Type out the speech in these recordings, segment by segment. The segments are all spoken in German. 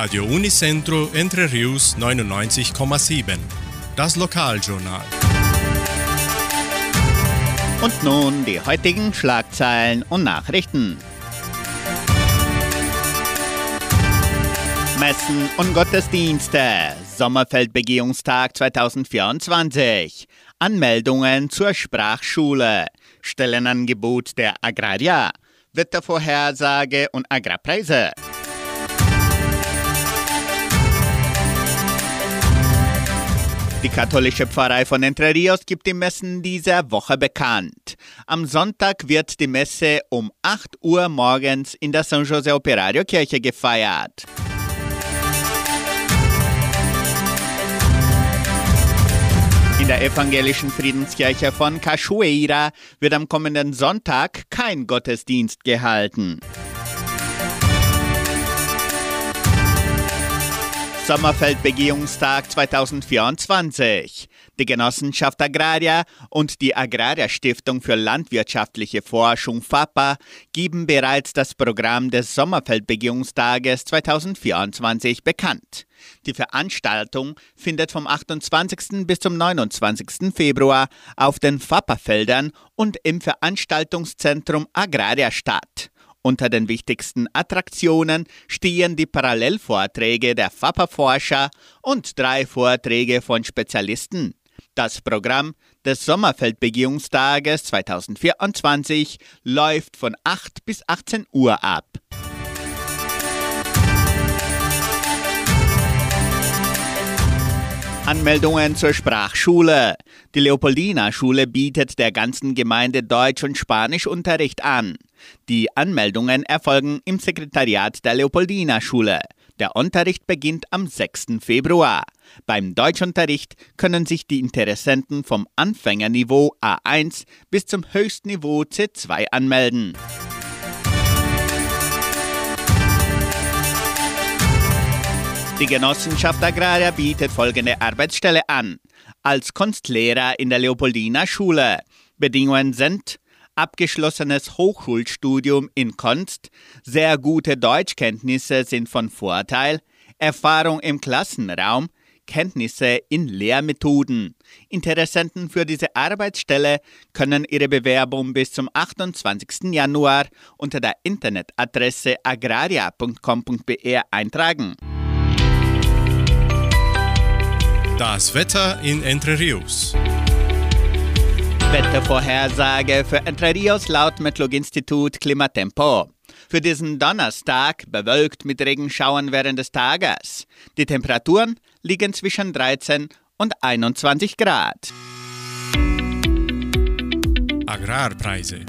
Radio Unicentro Entre Rius 99,7. Das Lokaljournal. Und nun die heutigen Schlagzeilen und Nachrichten. Messen und Gottesdienste. Sommerfeldbegehungstag 2024. Anmeldungen zur Sprachschule. Stellenangebot der Agraria. Wettervorhersage und Agrarpreise. Die katholische Pfarrei von Entre Rios gibt die Messen dieser Woche bekannt. Am Sonntag wird die Messe um 8 Uhr morgens in der San Jose Operario Kirche gefeiert. In der evangelischen Friedenskirche von Cachoeira wird am kommenden Sonntag kein Gottesdienst gehalten. Sommerfeldbegehungstag 2024. Die Genossenschaft Agraria und die Agraria Stiftung für landwirtschaftliche Forschung FAPA geben bereits das Programm des Sommerfeldbegehungstages 2024 bekannt. Die Veranstaltung findet vom 28. bis zum 29. Februar auf den FAPA-Feldern und im Veranstaltungszentrum Agraria statt. Unter den wichtigsten Attraktionen stehen die Parallelvorträge der FAPA-Forscher und drei Vorträge von Spezialisten. Das Programm des Sommerfeldbegehungstages 2024 läuft von 8 bis 18 Uhr ab. Anmeldungen zur Sprachschule. Die Leopoldina-Schule bietet der ganzen Gemeinde Deutsch- und Spanischunterricht an. Die Anmeldungen erfolgen im Sekretariat der Leopoldina-Schule. Der Unterricht beginnt am 6. Februar. Beim Deutschunterricht können sich die Interessenten vom Anfängerniveau A1 bis zum Höchstniveau C2 anmelden. Die Genossenschaft Agraria bietet folgende Arbeitsstelle an. Als Kunstlehrer in der Leopoldina Schule. Bedingungen sind abgeschlossenes Hochschulstudium in Kunst, sehr gute Deutschkenntnisse sind von Vorteil, Erfahrung im Klassenraum, Kenntnisse in Lehrmethoden. Interessenten für diese Arbeitsstelle können ihre Bewerbung bis zum 28. Januar unter der Internetadresse agraria.com.br eintragen. Das Wetter in Entre Rios. Wettervorhersage für Entre Rios laut Metlog-Institut Klimatempo. Für diesen Donnerstag bewölkt mit Regenschauern während des Tages. Die Temperaturen liegen zwischen 13 und 21 Grad. Agrarpreise.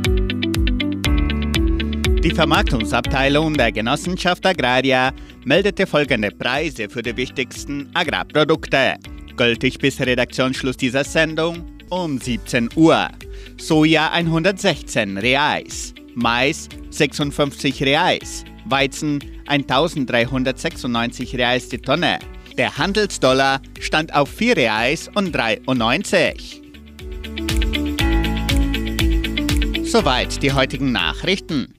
Die Vermarktungsabteilung der Genossenschaft Agraria meldete folgende Preise für die wichtigsten Agrarprodukte. Gültig bis Redaktionsschluss dieser Sendung um 17 Uhr. Soja 116 Reais, Mais 56 Reais, Weizen 1396 Reais die Tonne. Der Handelsdollar stand auf 4 Reais und 93. Soweit die heutigen Nachrichten.